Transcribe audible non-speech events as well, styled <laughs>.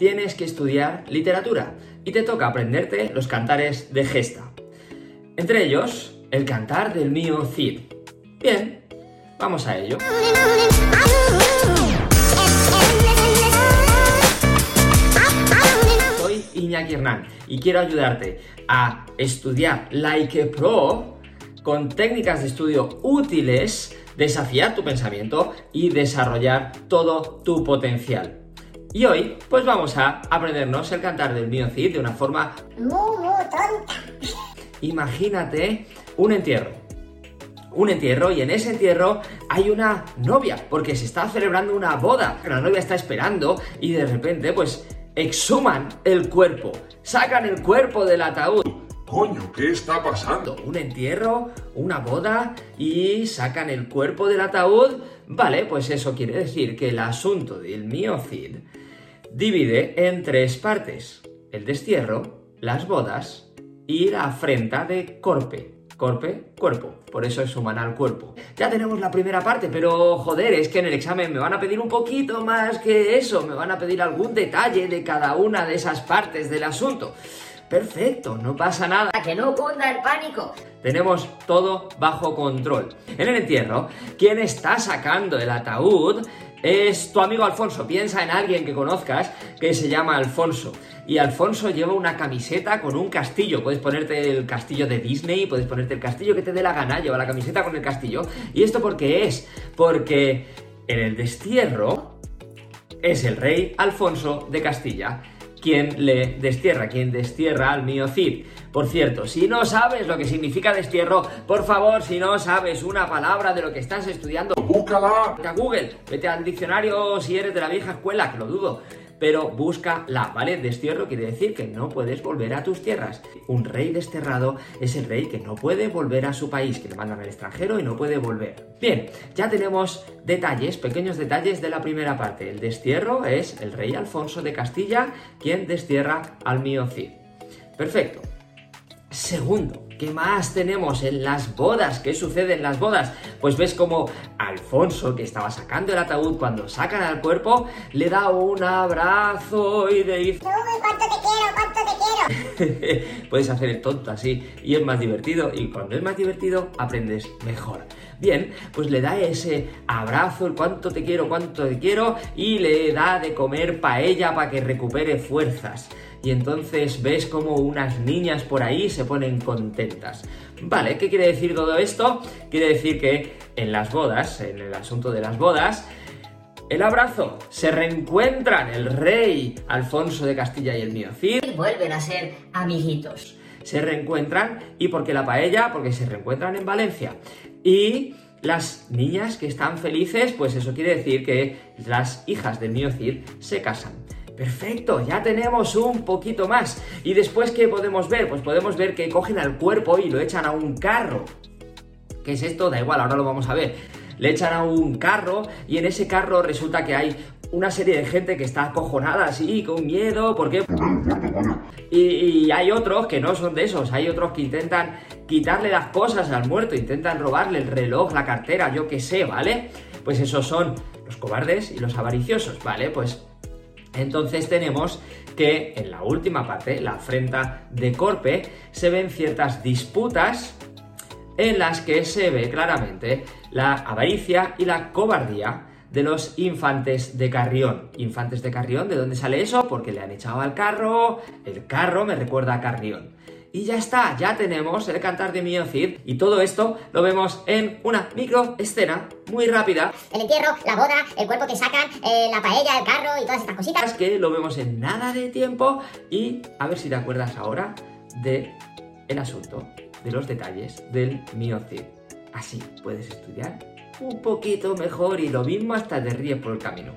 tienes que estudiar literatura y te toca aprenderte los cantares de gesta. Entre ellos, el cantar del mío Cid. Bien, vamos a ello. Soy Iñaki Hernán y quiero ayudarte a estudiar Like Pro con técnicas de estudio útiles, desafiar tu pensamiento y desarrollar todo tu potencial. Y hoy, pues vamos a aprendernos el cantar del mío Cid de una forma muy, muy tonta. Imagínate un entierro. Un entierro y en ese entierro hay una novia, porque se está celebrando una boda. La novia está esperando y de repente pues exhuman el cuerpo, sacan el cuerpo del ataúd. Coño, ¿qué está pasando? Un entierro, una boda y sacan el cuerpo del ataúd. Vale, pues eso quiere decir que el asunto del mío Cid divide en tres partes. El destierro, las bodas y la afrenta de Corpe. Corpe, cuerpo. Por eso es humana al cuerpo. Ya tenemos la primera parte, pero joder, es que en el examen me van a pedir un poquito más que eso. Me van a pedir algún detalle de cada una de esas partes del asunto. Perfecto, no pasa nada. Para que no cunda el pánico. Tenemos todo bajo control. En el entierro, quien está sacando el ataúd es tu amigo Alfonso. Piensa en alguien que conozcas que se llama Alfonso. Y Alfonso lleva una camiseta con un castillo. Puedes ponerte el castillo de Disney, puedes ponerte el castillo que te dé la gana. Lleva la camiseta con el castillo. ¿Y esto por qué es? Porque en el destierro es el rey Alfonso de Castilla quien le destierra, quien destierra al mío Cid. Por cierto, si no sabes lo que significa destierro, por favor, si no sabes una palabra de lo que estás estudiando, ¡Búscala! vete a Google, vete al diccionario si eres de la vieja escuela, que lo dudo. Pero búscala, ¿vale? Destierro quiere decir que no puedes volver a tus tierras. Un rey desterrado es el rey que no puede volver a su país, que le mandan al extranjero y no puede volver. Bien, ya tenemos detalles, pequeños detalles de la primera parte. El destierro es el rey Alfonso de Castilla quien destierra al mío Cid. Perfecto. Segundo, ¿qué más tenemos en las bodas? ¿Qué sucede en las bodas? Pues ves como Alfonso, que estaba sacando el ataúd, cuando sacan al cuerpo, le da un abrazo y le dice... ¿cuánto te quiero? ¿Cuánto te quiero? <laughs> Puedes hacer el tonto así y es más divertido y cuando es más divertido aprendes mejor. Bien, pues le da ese abrazo, el cuánto te quiero, cuánto te quiero y le da de comer paella para que recupere fuerzas. Y entonces ves como unas niñas por ahí se ponen contentas. Vale, ¿qué quiere decir todo esto? Quiere decir que en las bodas, en el asunto de las bodas, el abrazo. Se reencuentran el rey Alfonso de Castilla y el mío Cid. Y vuelven a ser amiguitos. Se reencuentran y porque la paella, porque se reencuentran en Valencia. Y las niñas que están felices, pues eso quiere decir que las hijas del mío Cid se casan. Perfecto, ya tenemos un poquito más. ¿Y después qué podemos ver? Pues podemos ver que cogen al cuerpo y lo echan a un carro. ¿Qué es esto? Da igual, ahora lo vamos a ver. Le echan a un carro y en ese carro resulta que hay una serie de gente que está acojonada así, con miedo, porque... Y, y hay otros que no son de esos, hay otros que intentan quitarle las cosas al muerto, intentan robarle el reloj, la cartera, yo qué sé, ¿vale? Pues esos son los cobardes y los avariciosos, ¿vale? Pues entonces tenemos que en la última parte, la afrenta de Corpe, se ven ciertas disputas en las que se ve claramente la avaricia y la cobardía de los infantes de Carrión. Infantes de Carrión, ¿de dónde sale eso? Porque le han echado al carro, el carro me recuerda a Carrión. Y ya está, ya tenemos el cantar de Mío Cid. Y todo esto lo vemos en una micro escena muy rápida. El entierro, la boda, el cuerpo que sacan, eh, la paella, el carro y todas estas cositas. Que lo vemos en nada de tiempo. Y a ver si te acuerdas ahora de el asunto, de los detalles del Mío Cid. Así puedes estudiar un poquito mejor y lo mismo hasta te ríes por el camino.